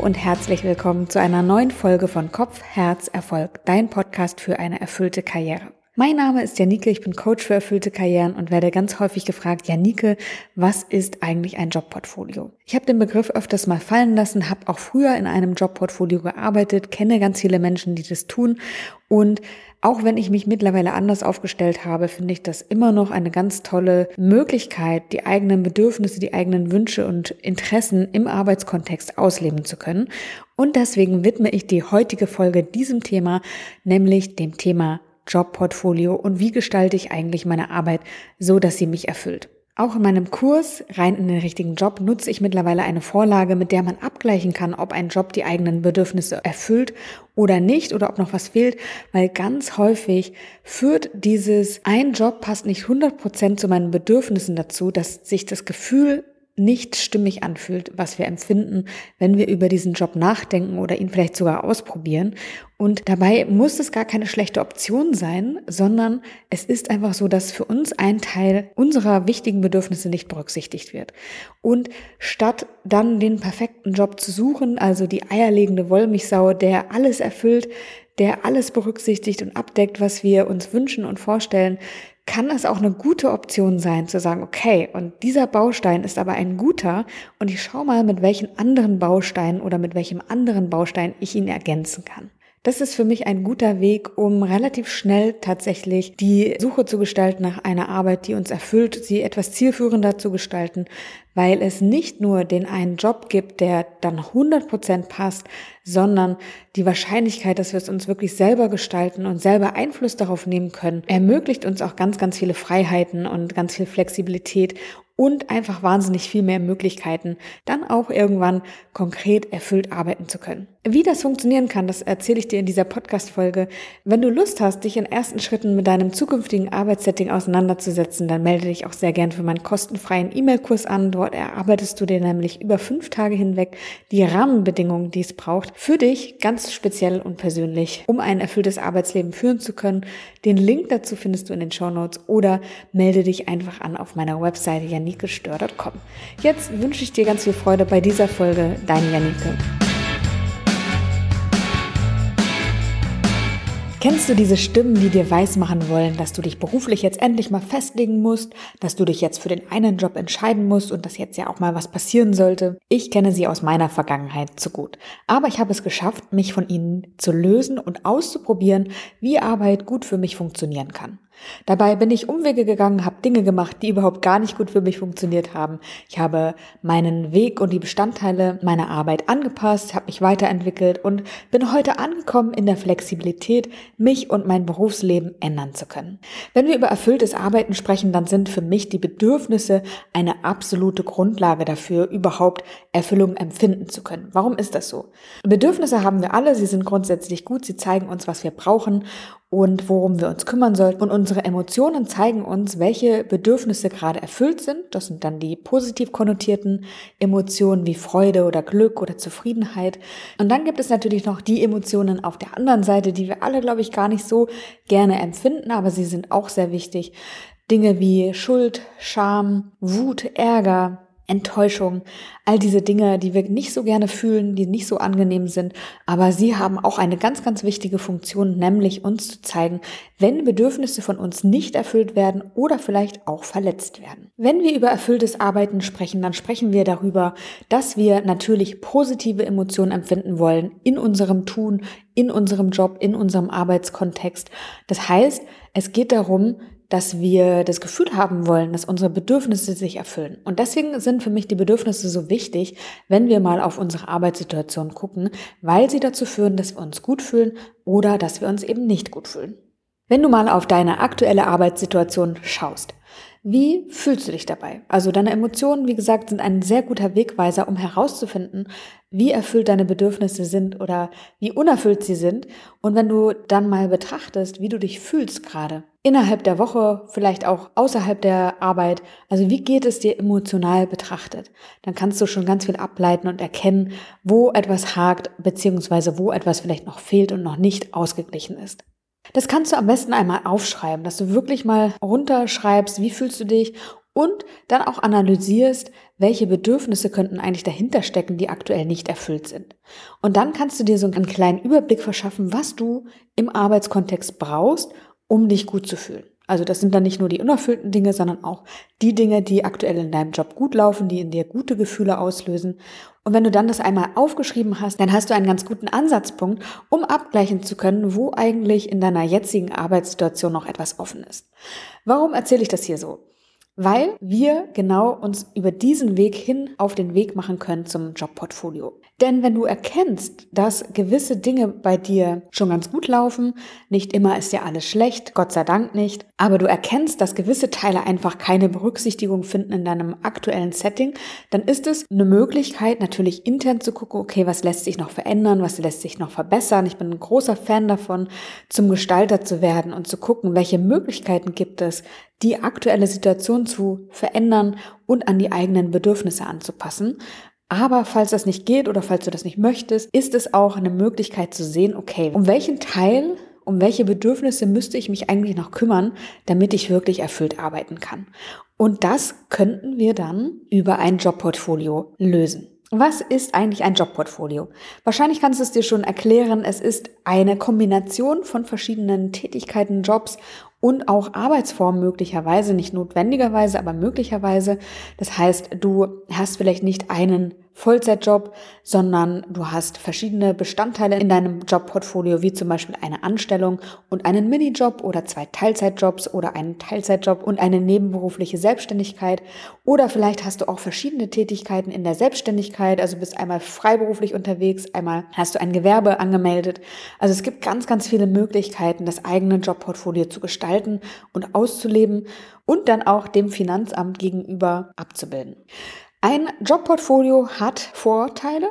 und herzlich willkommen zu einer neuen Folge von Kopf, Herz, Erfolg, dein Podcast für eine erfüllte Karriere. Mein Name ist Janike, ich bin Coach für erfüllte Karrieren und werde ganz häufig gefragt, Janike, was ist eigentlich ein Jobportfolio? Ich habe den Begriff öfters mal fallen lassen, habe auch früher in einem Jobportfolio gearbeitet, kenne ganz viele Menschen, die das tun und auch wenn ich mich mittlerweile anders aufgestellt habe, finde ich das immer noch eine ganz tolle Möglichkeit, die eigenen Bedürfnisse, die eigenen Wünsche und Interessen im Arbeitskontext ausleben zu können. Und deswegen widme ich die heutige Folge diesem Thema, nämlich dem Thema Jobportfolio und wie gestalte ich eigentlich meine Arbeit so, dass sie mich erfüllt. Auch in meinem Kurs rein in den richtigen Job nutze ich mittlerweile eine Vorlage, mit der man abgleichen kann, ob ein Job die eigenen Bedürfnisse erfüllt oder nicht oder ob noch was fehlt, weil ganz häufig führt dieses ein Job passt nicht 100% zu meinen Bedürfnissen dazu, dass sich das Gefühl nicht stimmig anfühlt, was wir empfinden, wenn wir über diesen Job nachdenken oder ihn vielleicht sogar ausprobieren. Und dabei muss es gar keine schlechte Option sein, sondern es ist einfach so, dass für uns ein Teil unserer wichtigen Bedürfnisse nicht berücksichtigt wird. Und statt dann den perfekten Job zu suchen, also die eierlegende Wollmilchsau, der alles erfüllt, der alles berücksichtigt und abdeckt, was wir uns wünschen und vorstellen, kann es auch eine gute Option sein, zu sagen, okay, und dieser Baustein ist aber ein guter und ich schaue mal, mit welchen anderen Bausteinen oder mit welchem anderen Baustein ich ihn ergänzen kann. Das ist für mich ein guter Weg, um relativ schnell tatsächlich die Suche zu gestalten nach einer Arbeit, die uns erfüllt, sie etwas zielführender zu gestalten, weil es nicht nur den einen Job gibt, der dann 100 Prozent passt, sondern die Wahrscheinlichkeit, dass wir es uns wirklich selber gestalten und selber Einfluss darauf nehmen können, ermöglicht uns auch ganz, ganz viele Freiheiten und ganz viel Flexibilität und einfach wahnsinnig viel mehr Möglichkeiten, dann auch irgendwann konkret erfüllt arbeiten zu können. Wie das funktionieren kann, das erzähle ich dir in dieser Podcast-Folge. Wenn du Lust hast, dich in ersten Schritten mit deinem zukünftigen Arbeitssetting auseinanderzusetzen, dann melde dich auch sehr gern für meinen kostenfreien E-Mail-Kurs an. Dort erarbeitest du dir nämlich über fünf Tage hinweg die Rahmenbedingungen, die es braucht, für dich ganz speziell und persönlich, um ein erfülltes Arbeitsleben führen zu können. Den Link dazu findest du in den Show Notes oder melde dich einfach an auf meiner Webseite janikestör.com. Jetzt wünsche ich dir ganz viel Freude bei dieser Folge. Deine Janike. Kennst du diese Stimmen, die dir weismachen wollen, dass du dich beruflich jetzt endlich mal festlegen musst, dass du dich jetzt für den einen Job entscheiden musst und dass jetzt ja auch mal was passieren sollte? Ich kenne sie aus meiner Vergangenheit zu gut. Aber ich habe es geschafft, mich von ihnen zu lösen und auszuprobieren, wie Arbeit gut für mich funktionieren kann. Dabei bin ich Umwege gegangen, habe Dinge gemacht, die überhaupt gar nicht gut für mich funktioniert haben. Ich habe meinen Weg und die Bestandteile meiner Arbeit angepasst, habe mich weiterentwickelt und bin heute angekommen in der Flexibilität, mich und mein Berufsleben ändern zu können. Wenn wir über erfülltes Arbeiten sprechen, dann sind für mich die Bedürfnisse eine absolute Grundlage dafür, überhaupt Erfüllung empfinden zu können. Warum ist das so? Bedürfnisse haben wir alle, sie sind grundsätzlich gut, sie zeigen uns, was wir brauchen und worum wir uns kümmern sollten. Und unsere Emotionen zeigen uns, welche Bedürfnisse gerade erfüllt sind. Das sind dann die positiv konnotierten Emotionen wie Freude oder Glück oder Zufriedenheit. Und dann gibt es natürlich noch die Emotionen auf der anderen Seite, die wir alle, glaube ich, gar nicht so gerne empfinden, aber sie sind auch sehr wichtig. Dinge wie Schuld, Scham, Wut, Ärger, Enttäuschung, all diese Dinge, die wir nicht so gerne fühlen, die nicht so angenehm sind, aber sie haben auch eine ganz, ganz wichtige Funktion, nämlich uns zu zeigen, wenn Bedürfnisse von uns nicht erfüllt werden oder vielleicht auch verletzt werden. Wenn wir über erfülltes Arbeiten sprechen, dann sprechen wir darüber, dass wir natürlich positive Emotionen empfinden wollen in unserem Tun, in unserem Job, in unserem Arbeitskontext. Das heißt, es geht darum, dass wir das Gefühl haben wollen, dass unsere Bedürfnisse sich erfüllen. Und deswegen sind für mich die Bedürfnisse so wichtig, wenn wir mal auf unsere Arbeitssituation gucken, weil sie dazu führen, dass wir uns gut fühlen oder dass wir uns eben nicht gut fühlen. Wenn du mal auf deine aktuelle Arbeitssituation schaust, wie fühlst du dich dabei? Also deine Emotionen, wie gesagt, sind ein sehr guter Wegweiser, um herauszufinden, wie erfüllt deine Bedürfnisse sind oder wie unerfüllt sie sind. Und wenn du dann mal betrachtest, wie du dich fühlst gerade, innerhalb der Woche, vielleicht auch außerhalb der Arbeit, also wie geht es dir emotional betrachtet, dann kannst du schon ganz viel ableiten und erkennen, wo etwas hakt, beziehungsweise wo etwas vielleicht noch fehlt und noch nicht ausgeglichen ist. Das kannst du am besten einmal aufschreiben, dass du wirklich mal runterschreibst, wie fühlst du dich und dann auch analysierst, welche Bedürfnisse könnten eigentlich dahinter stecken, die aktuell nicht erfüllt sind. Und dann kannst du dir so einen kleinen Überblick verschaffen, was du im Arbeitskontext brauchst, um dich gut zu fühlen. Also das sind dann nicht nur die unerfüllten Dinge, sondern auch die Dinge, die aktuell in deinem Job gut laufen, die in dir gute Gefühle auslösen. Und wenn du dann das einmal aufgeschrieben hast, dann hast du einen ganz guten Ansatzpunkt, um abgleichen zu können, wo eigentlich in deiner jetzigen Arbeitssituation noch etwas offen ist. Warum erzähle ich das hier so? Weil wir genau uns über diesen Weg hin auf den Weg machen können zum Jobportfolio. Denn wenn du erkennst, dass gewisse Dinge bei dir schon ganz gut laufen, nicht immer ist ja alles schlecht, Gott sei Dank nicht, aber du erkennst, dass gewisse Teile einfach keine Berücksichtigung finden in deinem aktuellen Setting, dann ist es eine Möglichkeit, natürlich intern zu gucken, okay, was lässt sich noch verändern, was lässt sich noch verbessern. Ich bin ein großer Fan davon, zum Gestalter zu werden und zu gucken, welche Möglichkeiten gibt es, die aktuelle Situation zu verändern und an die eigenen Bedürfnisse anzupassen. Aber falls das nicht geht oder falls du das nicht möchtest, ist es auch eine Möglichkeit zu sehen, okay, um welchen Teil, um welche Bedürfnisse müsste ich mich eigentlich noch kümmern, damit ich wirklich erfüllt arbeiten kann. Und das könnten wir dann über ein Jobportfolio lösen. Was ist eigentlich ein Jobportfolio? Wahrscheinlich kannst du es dir schon erklären. Es ist eine Kombination von verschiedenen Tätigkeiten, Jobs und auch Arbeitsformen möglicherweise, nicht notwendigerweise, aber möglicherweise. Das heißt, du hast vielleicht nicht einen Vollzeitjob, sondern du hast verschiedene Bestandteile in deinem Jobportfolio, wie zum Beispiel eine Anstellung und einen Minijob oder zwei Teilzeitjobs oder einen Teilzeitjob und eine nebenberufliche Selbstständigkeit. Oder vielleicht hast du auch verschiedene Tätigkeiten in der Selbstständigkeit, also bist einmal freiberuflich unterwegs, einmal hast du ein Gewerbe angemeldet. Also es gibt ganz, ganz viele Möglichkeiten, das eigene Jobportfolio zu gestalten und auszuleben und dann auch dem Finanzamt gegenüber abzubilden. Ein Jobportfolio hat Vorteile,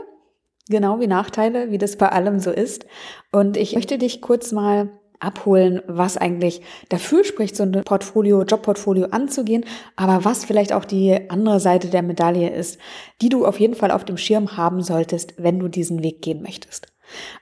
genau wie Nachteile, wie das bei allem so ist. Und ich möchte dich kurz mal abholen, was eigentlich dafür spricht, so ein Portfolio, Jobportfolio anzugehen, aber was vielleicht auch die andere Seite der Medaille ist, die du auf jeden Fall auf dem Schirm haben solltest, wenn du diesen Weg gehen möchtest.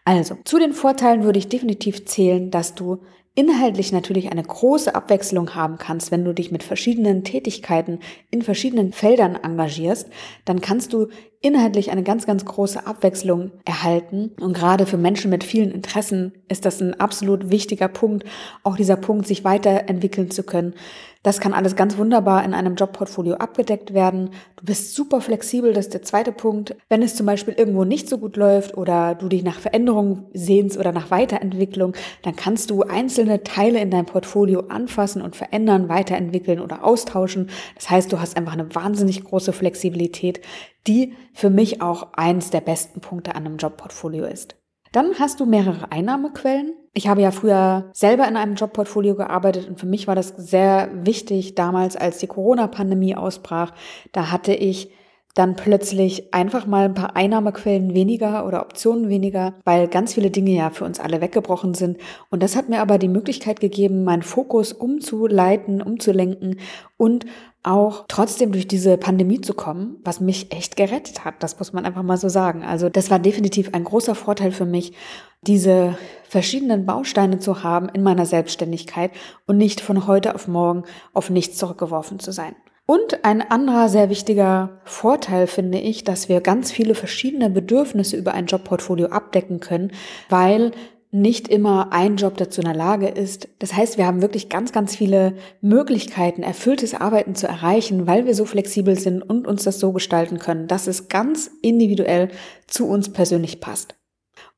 Also, zu den Vorteilen würde ich definitiv zählen, dass du inhaltlich natürlich eine große Abwechslung haben kannst, wenn du dich mit verschiedenen Tätigkeiten in verschiedenen Feldern engagierst, dann kannst du inhaltlich eine ganz, ganz große Abwechslung erhalten. Und gerade für Menschen mit vielen Interessen ist das ein absolut wichtiger Punkt, auch dieser Punkt, sich weiterentwickeln zu können. Das kann alles ganz wunderbar in einem Jobportfolio abgedeckt werden. Du bist super flexibel, das ist der zweite Punkt. Wenn es zum Beispiel irgendwo nicht so gut läuft oder du dich nach Veränderung sehnst oder nach Weiterentwicklung, dann kannst du einzelne Teile in deinem Portfolio anfassen und verändern, weiterentwickeln oder austauschen. Das heißt, du hast einfach eine wahnsinnig große Flexibilität, die für mich auch eins der besten Punkte an einem Jobportfolio ist. Dann hast du mehrere Einnahmequellen. Ich habe ja früher selber in einem Jobportfolio gearbeitet und für mich war das sehr wichtig damals, als die Corona-Pandemie ausbrach. Da hatte ich dann plötzlich einfach mal ein paar Einnahmequellen weniger oder Optionen weniger, weil ganz viele Dinge ja für uns alle weggebrochen sind. Und das hat mir aber die Möglichkeit gegeben, meinen Fokus umzuleiten, umzulenken und auch trotzdem durch diese Pandemie zu kommen, was mich echt gerettet hat. Das muss man einfach mal so sagen. Also das war definitiv ein großer Vorteil für mich, diese verschiedenen Bausteine zu haben in meiner Selbstständigkeit und nicht von heute auf morgen auf nichts zurückgeworfen zu sein. Und ein anderer sehr wichtiger Vorteil finde ich, dass wir ganz viele verschiedene Bedürfnisse über ein Jobportfolio abdecken können, weil nicht immer ein Job dazu in der Lage ist. Das heißt, wir haben wirklich ganz, ganz viele Möglichkeiten, erfülltes Arbeiten zu erreichen, weil wir so flexibel sind und uns das so gestalten können, dass es ganz individuell zu uns persönlich passt.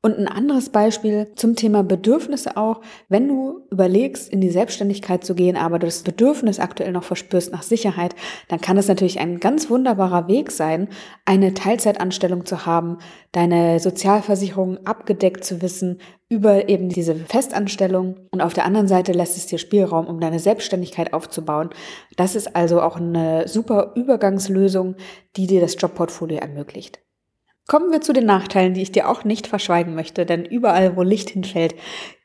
Und ein anderes Beispiel zum Thema Bedürfnisse auch, wenn du überlegst, in die Selbstständigkeit zu gehen, aber du das Bedürfnis aktuell noch verspürst nach Sicherheit, dann kann es natürlich ein ganz wunderbarer Weg sein, eine Teilzeitanstellung zu haben, deine Sozialversicherung abgedeckt zu wissen über eben diese Festanstellung. Und auf der anderen Seite lässt es dir Spielraum, um deine Selbstständigkeit aufzubauen. Das ist also auch eine super Übergangslösung, die dir das Jobportfolio ermöglicht. Kommen wir zu den Nachteilen, die ich dir auch nicht verschweigen möchte, denn überall, wo Licht hinfällt,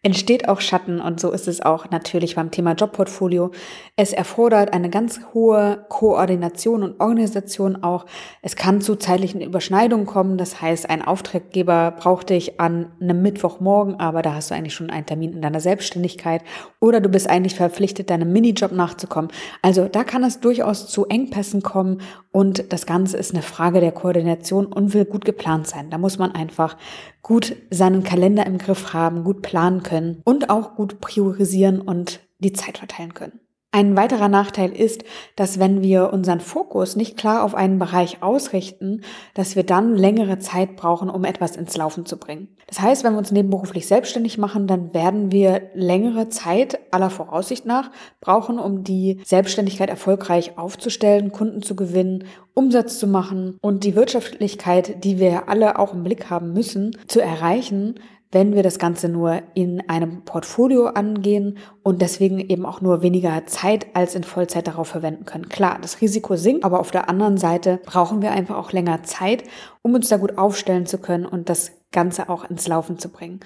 entsteht auch Schatten und so ist es auch natürlich beim Thema Jobportfolio. Es erfordert eine ganz hohe Koordination und Organisation auch. Es kann zu zeitlichen Überschneidungen kommen. Das heißt, ein Auftraggeber braucht dich an einem Mittwochmorgen, aber da hast du eigentlich schon einen Termin in deiner Selbstständigkeit oder du bist eigentlich verpflichtet, deinem Minijob nachzukommen. Also da kann es durchaus zu Engpässen kommen und das Ganze ist eine Frage der Koordination und will gut geplant sein. Da muss man einfach gut seinen Kalender im Griff haben, gut planen können und auch gut priorisieren und die Zeit verteilen können. Ein weiterer Nachteil ist, dass wenn wir unseren Fokus nicht klar auf einen Bereich ausrichten, dass wir dann längere Zeit brauchen, um etwas ins Laufen zu bringen. Das heißt, wenn wir uns nebenberuflich selbstständig machen, dann werden wir längere Zeit aller Voraussicht nach brauchen, um die Selbstständigkeit erfolgreich aufzustellen, Kunden zu gewinnen, Umsatz zu machen und die Wirtschaftlichkeit, die wir alle auch im Blick haben müssen, zu erreichen, wenn wir das Ganze nur in einem Portfolio angehen und deswegen eben auch nur weniger Zeit als in Vollzeit darauf verwenden können. Klar, das Risiko sinkt, aber auf der anderen Seite brauchen wir einfach auch länger Zeit, um uns da gut aufstellen zu können und das Ganze auch ins Laufen zu bringen.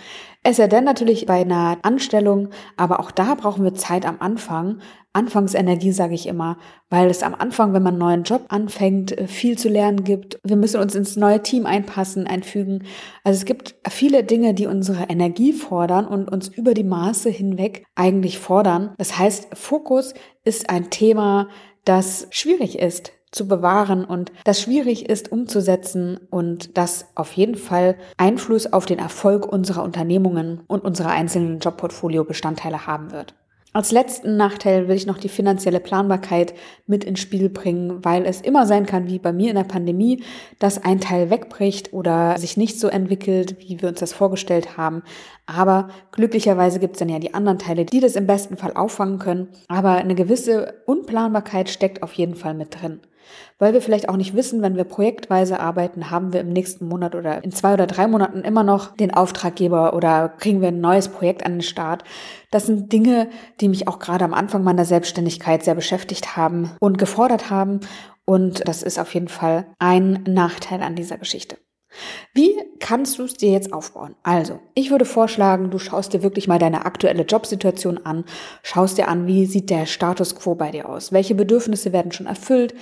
Es sei denn natürlich bei einer Anstellung, aber auch da brauchen wir Zeit am Anfang. Anfangsenergie sage ich immer, weil es am Anfang, wenn man einen neuen Job anfängt, äh, viel zu lernen gibt. Wir müssen uns ins neue Team einpassen, einfügen. Also es gibt viele Dinge, die unsere Energie fordern und uns über die Maße hinweg eigentlich fordern. Das heißt, Fokus ist ein Thema, das schwierig ist zu bewahren und das schwierig ist umzusetzen und das auf jeden Fall Einfluss auf den Erfolg unserer Unternehmungen und unserer einzelnen Jobportfolio-Bestandteile haben wird. Als letzten Nachteil will ich noch die finanzielle Planbarkeit mit ins Spiel bringen, weil es immer sein kann, wie bei mir in der Pandemie, dass ein Teil wegbricht oder sich nicht so entwickelt, wie wir uns das vorgestellt haben. Aber glücklicherweise gibt es dann ja die anderen Teile, die das im besten Fall auffangen können. Aber eine gewisse Unplanbarkeit steckt auf jeden Fall mit drin. Weil wir vielleicht auch nicht wissen, wenn wir projektweise arbeiten, haben wir im nächsten Monat oder in zwei oder drei Monaten immer noch den Auftraggeber oder kriegen wir ein neues Projekt an den Start. Das sind Dinge, die mich auch gerade am Anfang meiner Selbstständigkeit sehr beschäftigt haben und gefordert haben. Und das ist auf jeden Fall ein Nachteil an dieser Geschichte. Wie kannst du es dir jetzt aufbauen? Also, ich würde vorschlagen, du schaust dir wirklich mal deine aktuelle Jobsituation an, schaust dir an, wie sieht der Status quo bei dir aus? Welche Bedürfnisse werden schon erfüllt?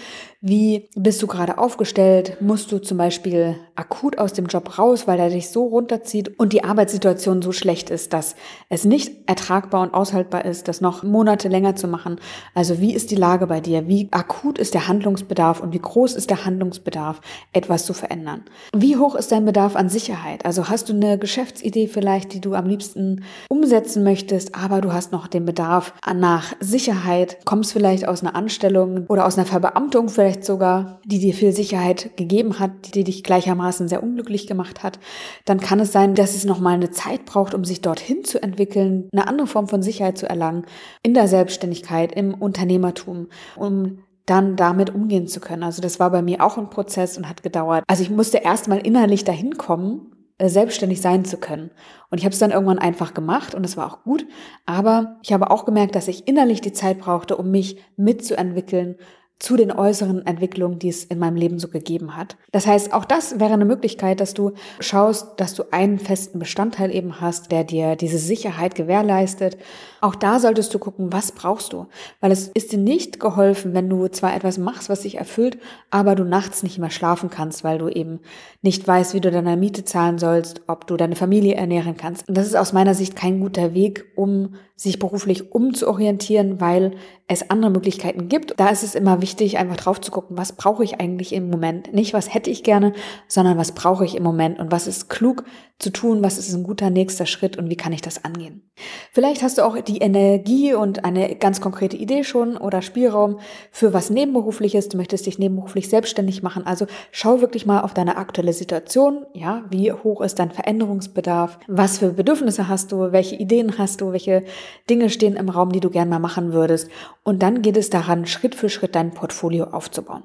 Wie bist du gerade aufgestellt? Musst du zum Beispiel akut aus dem Job raus, weil er dich so runterzieht und die Arbeitssituation so schlecht ist, dass es nicht ertragbar und aushaltbar ist, das noch Monate länger zu machen? Also, wie ist die Lage bei dir? Wie akut ist der Handlungsbedarf und wie groß ist der Handlungsbedarf, etwas zu verändern? Wie hoch ist dein Bedarf an Sicherheit? Also hast du eine Geschäftsidee vielleicht, die du am liebsten umsetzen möchtest, aber du hast noch den Bedarf nach Sicherheit, kommst vielleicht aus einer Anstellung oder aus einer Verbeamtung vielleicht sogar, die dir viel Sicherheit gegeben hat, die dich gleichermaßen sehr unglücklich gemacht hat, dann kann es sein, dass es nochmal eine Zeit braucht, um sich dorthin zu entwickeln, eine andere Form von Sicherheit zu erlangen, in der Selbstständigkeit, im Unternehmertum, um dann damit umgehen zu können. Also das war bei mir auch ein Prozess und hat gedauert. Also ich musste erstmal innerlich dahin kommen, äh, selbstständig sein zu können. Und ich habe es dann irgendwann einfach gemacht und es war auch gut. Aber ich habe auch gemerkt, dass ich innerlich die Zeit brauchte, um mich mitzuentwickeln, zu den äußeren Entwicklungen, die es in meinem Leben so gegeben hat. Das heißt, auch das wäre eine Möglichkeit, dass du schaust, dass du einen festen Bestandteil eben hast, der dir diese Sicherheit gewährleistet. Auch da solltest du gucken, was brauchst du? Weil es ist dir nicht geholfen, wenn du zwar etwas machst, was dich erfüllt, aber du nachts nicht mehr schlafen kannst, weil du eben nicht weißt, wie du deine Miete zahlen sollst, ob du deine Familie ernähren kannst. Und das ist aus meiner Sicht kein guter Weg, um sich beruflich umzuorientieren, weil es andere Möglichkeiten gibt. Da ist es immer wichtig, einfach drauf zu gucken, was brauche ich eigentlich im Moment? Nicht, was hätte ich gerne, sondern was brauche ich im Moment und was ist klug zu tun, was ist ein guter nächster Schritt und wie kann ich das angehen? Vielleicht hast du auch die Energie und eine ganz konkrete Idee schon oder Spielraum für was nebenberufliches. Du möchtest dich nebenberuflich selbstständig machen. Also schau wirklich mal auf deine aktuelle Situation. Ja, wie hoch ist dein Veränderungsbedarf? Was für Bedürfnisse hast du? Welche Ideen hast du? Welche Dinge stehen im Raum, die du gerne mal machen würdest? Und dann geht es daran, Schritt für Schritt deinen Portfolio aufzubauen.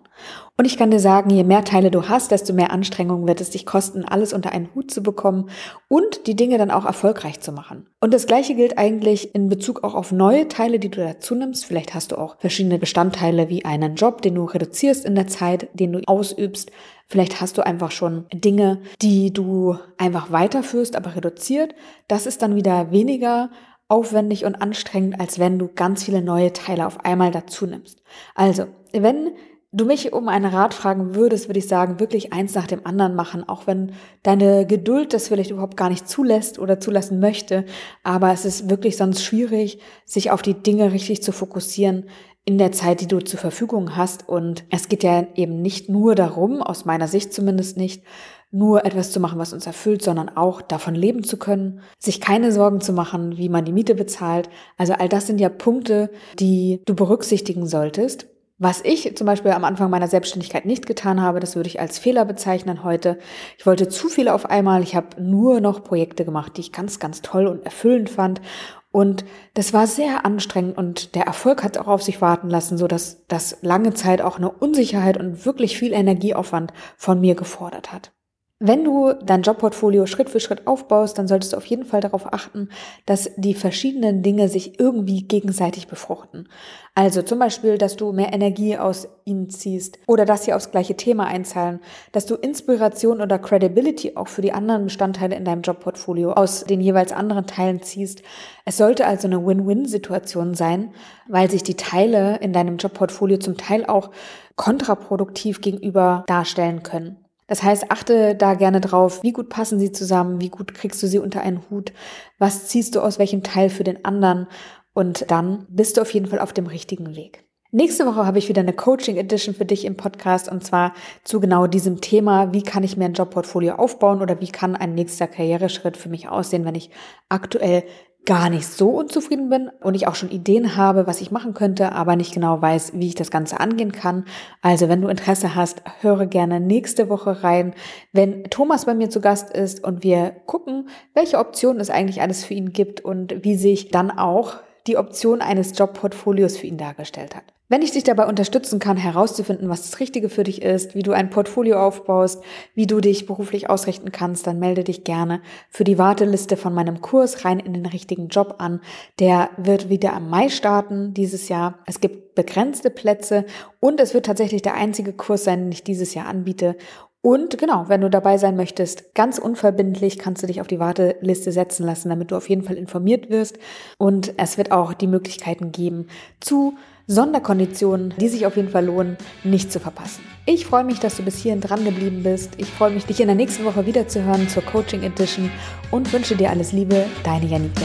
Und ich kann dir sagen, je mehr Teile du hast, desto mehr Anstrengungen wird es dich kosten, alles unter einen Hut zu bekommen und die Dinge dann auch erfolgreich zu machen. Und das Gleiche gilt eigentlich in Bezug auch auf neue Teile, die du dazu nimmst. Vielleicht hast du auch verschiedene Bestandteile wie einen Job, den du reduzierst in der Zeit, den du ausübst. Vielleicht hast du einfach schon Dinge, die du einfach weiterführst, aber reduziert. Das ist dann wieder weniger aufwendig und anstrengend, als wenn du ganz viele neue Teile auf einmal dazu nimmst. Also, wenn du mich um einen Rat fragen würdest, würde ich sagen, wirklich eins nach dem anderen machen, auch wenn deine Geduld das vielleicht überhaupt gar nicht zulässt oder zulassen möchte. Aber es ist wirklich sonst schwierig, sich auf die Dinge richtig zu fokussieren in der Zeit, die du zur Verfügung hast. Und es geht ja eben nicht nur darum, aus meiner Sicht zumindest nicht, nur etwas zu machen, was uns erfüllt, sondern auch davon leben zu können, sich keine Sorgen zu machen, wie man die Miete bezahlt. Also all das sind ja Punkte, die du berücksichtigen solltest. Was ich zum Beispiel am Anfang meiner Selbstständigkeit nicht getan habe, das würde ich als Fehler bezeichnen heute. Ich wollte zu viel auf einmal. Ich habe nur noch Projekte gemacht, die ich ganz, ganz toll und erfüllend fand. Und das war sehr anstrengend und der Erfolg hat auch auf sich warten lassen, so dass das lange Zeit auch eine Unsicherheit und wirklich viel Energieaufwand von mir gefordert hat. Wenn du dein Jobportfolio Schritt für Schritt aufbaust, dann solltest du auf jeden Fall darauf achten, dass die verschiedenen Dinge sich irgendwie gegenseitig befruchten. Also zum Beispiel, dass du mehr Energie aus ihnen ziehst oder dass sie aufs gleiche Thema einzahlen, dass du Inspiration oder Credibility auch für die anderen Bestandteile in deinem Jobportfolio aus den jeweils anderen Teilen ziehst. Es sollte also eine Win-Win-Situation sein, weil sich die Teile in deinem Jobportfolio zum Teil auch kontraproduktiv gegenüber darstellen können. Das heißt, achte da gerne drauf, wie gut passen sie zusammen, wie gut kriegst du sie unter einen Hut, was ziehst du aus welchem Teil für den anderen und dann bist du auf jeden Fall auf dem richtigen Weg. Nächste Woche habe ich wieder eine Coaching Edition für dich im Podcast und zwar zu genau diesem Thema, wie kann ich mir ein Jobportfolio aufbauen oder wie kann ein nächster Karriereschritt für mich aussehen, wenn ich aktuell gar nicht so unzufrieden bin und ich auch schon Ideen habe, was ich machen könnte, aber nicht genau weiß, wie ich das Ganze angehen kann. Also wenn du Interesse hast, höre gerne nächste Woche rein, wenn Thomas bei mir zu Gast ist und wir gucken, welche Optionen es eigentlich alles für ihn gibt und wie sich dann auch die Option eines Jobportfolios für ihn dargestellt hat. Wenn ich dich dabei unterstützen kann, herauszufinden, was das Richtige für dich ist, wie du ein Portfolio aufbaust, wie du dich beruflich ausrichten kannst, dann melde dich gerne für die Warteliste von meinem Kurs rein in den richtigen Job an. Der wird wieder am Mai starten dieses Jahr. Es gibt begrenzte Plätze und es wird tatsächlich der einzige Kurs sein, den ich dieses Jahr anbiete. Und genau, wenn du dabei sein möchtest, ganz unverbindlich kannst du dich auf die Warteliste setzen lassen, damit du auf jeden Fall informiert wirst. Und es wird auch die Möglichkeiten geben zu Sonderkonditionen, die sich auf jeden Fall lohnen, nicht zu verpassen. Ich freue mich, dass du bis hierhin dran geblieben bist. Ich freue mich, dich in der nächsten Woche wiederzuhören zur Coaching Edition und wünsche dir alles Liebe, deine Janike.